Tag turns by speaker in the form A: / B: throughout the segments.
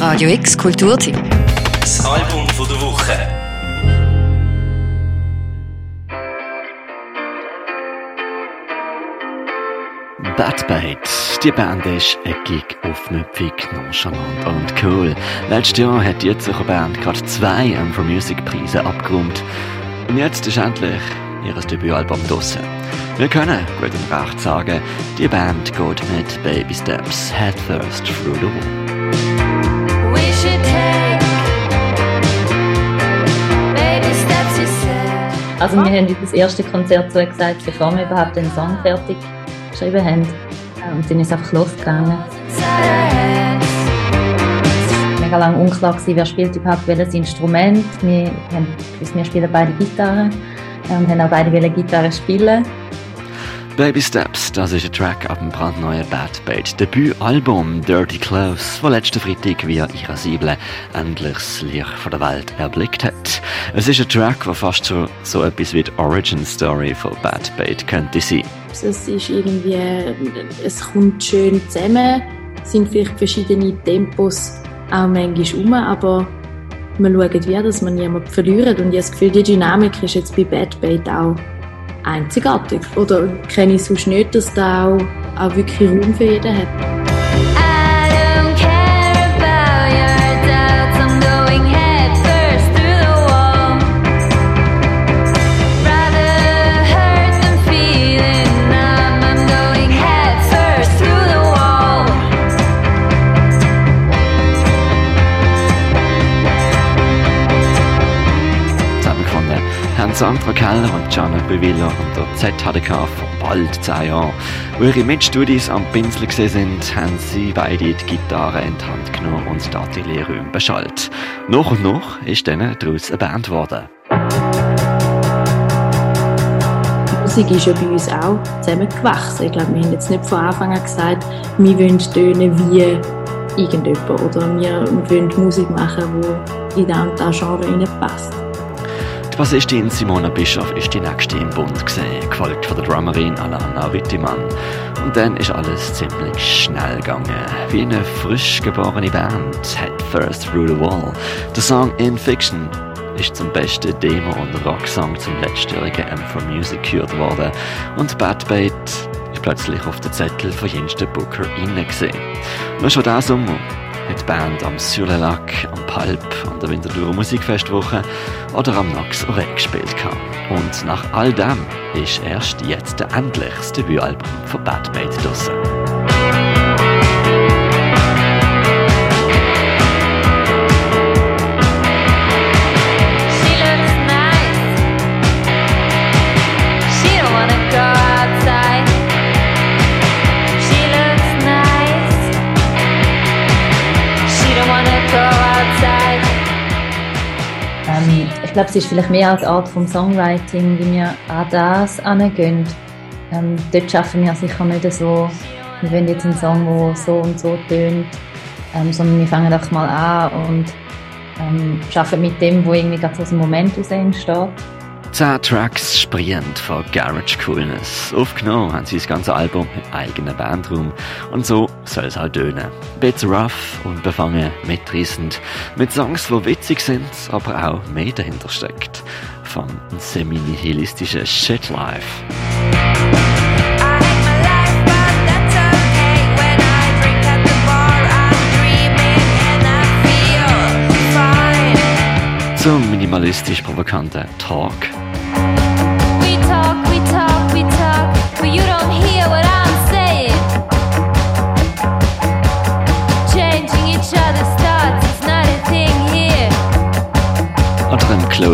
A: Radio X Kulturtipp.
B: Das Album von der Woche.
C: Bad Bait. Die Band ist eckig, aufmüpfig, nonchalant und cool. Letztes Jahr hat die Zürcher Band gerade zwei For Music Preise abgeräumt. Und jetzt ist endlich ihr Debütalbum draussen. Wir können gut und recht sagen, die Band geht mit Baby Steps headfirst through the wall.
D: Also wir haben das erste Konzert so gesagt, bevor wir überhaupt den Song fertig geschrieben haben. Und dann ist es einfach losgegangen. Mega lange unklar gewesen, wer spielt überhaupt welches Instrument. Wir haben wir spielen beide Gitarre und haben auch beide Gitarre spielen.
C: Baby Steps, das ist ein Track ab dem brandneuen Bad Bait Debütalbum Dirty Clothes, das letzten Freitag via Irascible endlich das Licht von der Welt erblickt hat. Es ist ein Track, der fast so, so etwas wie die Origin Story von Bad Bait könnte sein.
E: Es ist irgendwie, es kommt schön zusammen, es sind vielleicht verschiedene Tempos auch manchmal um, aber wir schauen wie, dass man niemanden verliert und ich habe das Gefühl, die Dynamik ist jetzt bei Bad Bait auch einzigartig. Oder kenne ich sonst nicht, dass da auch, auch wirklich Raum für jeden hat.
C: Sandra Keller und Gianna Bevillo und der ZHDK vor bald zehn Jahren. Wo ihre Mitstudis am Pinsel sind, haben sie beide die Gitarre in die Hand genommen und die Atelierräume beschallt. Nach und nach ist dann daraus eine Band geworden.
E: Musik ist ja bei uns auch zusammengewachsen. Ich glaube, wir haben jetzt nicht von Anfang an gesagt, wir wollen tönen wie irgendjemand oder wir wollen Musik machen, die in das und das Reinpasst.
C: Die Bassistin Simona Bischoff ist die nächste im Bund gesehen, gefolgt von der Drummerin Alana Wittimann. Und dann ist alles ziemlich schnell gegangen. Wie eine frisch geborene Band, Head First Through the Wall. Der Song In Fiction ist zum besten Demo- und Rocksong zum letztjährigen M4 Music gekürt worden. Und Bad Bait ist plötzlich auf den Zettel von jensten Booker innen gesehen. Nur schon diesen Sommer die Band am Sur le Lac, am Palp, an der Winterthur Musikfestwoche oder am Nox Ore gespielt gehabt. Und nach all dem ist erst jetzt endlich das Debütalbum von Bad Bait draussen.
D: Ähm, ich glaube, es ist vielleicht mehr als Art vom Songwriting, wie wir an das angehen. Ähm, dort schaffen wir sicher nicht so, wir wollen jetzt einen Song, der so und so tönt, ähm, sondern wir fangen einfach mal an und ähm, arbeiten mit dem, wo irgendwie so aus dem Moment heraus entsteht.
C: Zehn Tracks sprühend von Garage Coolness. Aufgenommen haben sie das ganze Album mit eigenem Bandraum. Und so soll es halt tönen. Bisschen rough, unbefangen, mitreißend. Mit Songs, die witzig sind, aber auch mehr dahinter steckt. Vom semi-nihilistischen Shit Life.
F: I hate my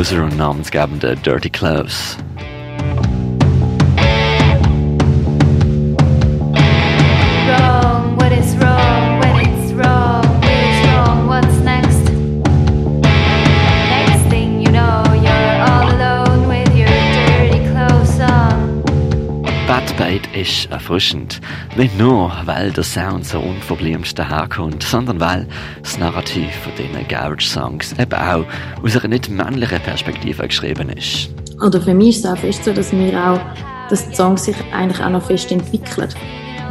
C: dem Closer und namensgebenden Dirty Clothes. Ist erfrischend. Nicht nur, weil der Sound so unverblümt daherkommt, sondern weil das Narrativ von diesen Garage-Songs eben auch aus einer nicht männlichen Perspektive geschrieben ist.
E: Oder für mich ist es auch fest so, dass wir auch, dass die Songs sich eigentlich auch noch fest entwickeln.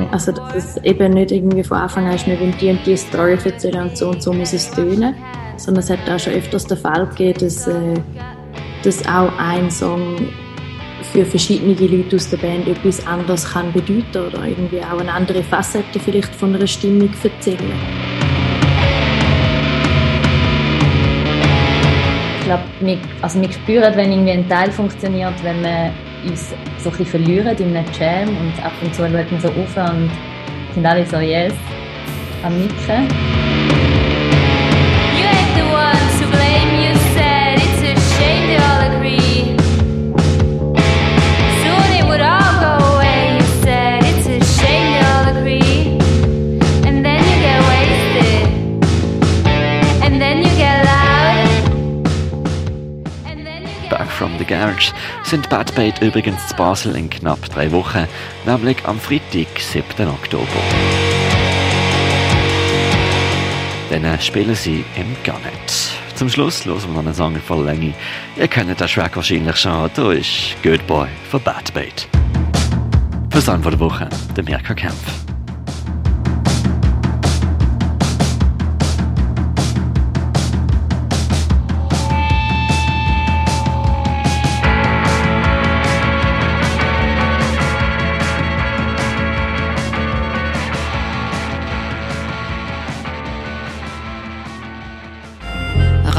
E: Also, dass es eben nicht irgendwie von Anfang an ist, wir wollen die und die Story erzählen und so und so muss es tönen, sondern es hat auch schon öfters den Fall gegeben, dass, äh, dass auch ein Song für verschiedene Leute aus der Band etwas anderes kann bedeuten oder irgendwie auch eine andere Facette vielleicht von einer Stimmung erzählen.
D: Ich glaube, wir, also wir spüren, wenn irgendwie ein Teil funktioniert, wenn wir uns so ein bisschen verlieren in einem Jam und ab und zu schauen wir so auf und sind alle so yes am Nicken.
C: From the Garage sind Bad Bait übrigens zu Basel in knapp drei Wochen, nämlich am Freitag, 7. Oktober. Dann spielen sie im Garnet. Zum Schluss hören wir noch einen Song von Länge. Ihr kennt den Track wahrscheinlich schon. Da ist Good Boy von Bad Bait. Song von der Woche, der Mirka Kempf.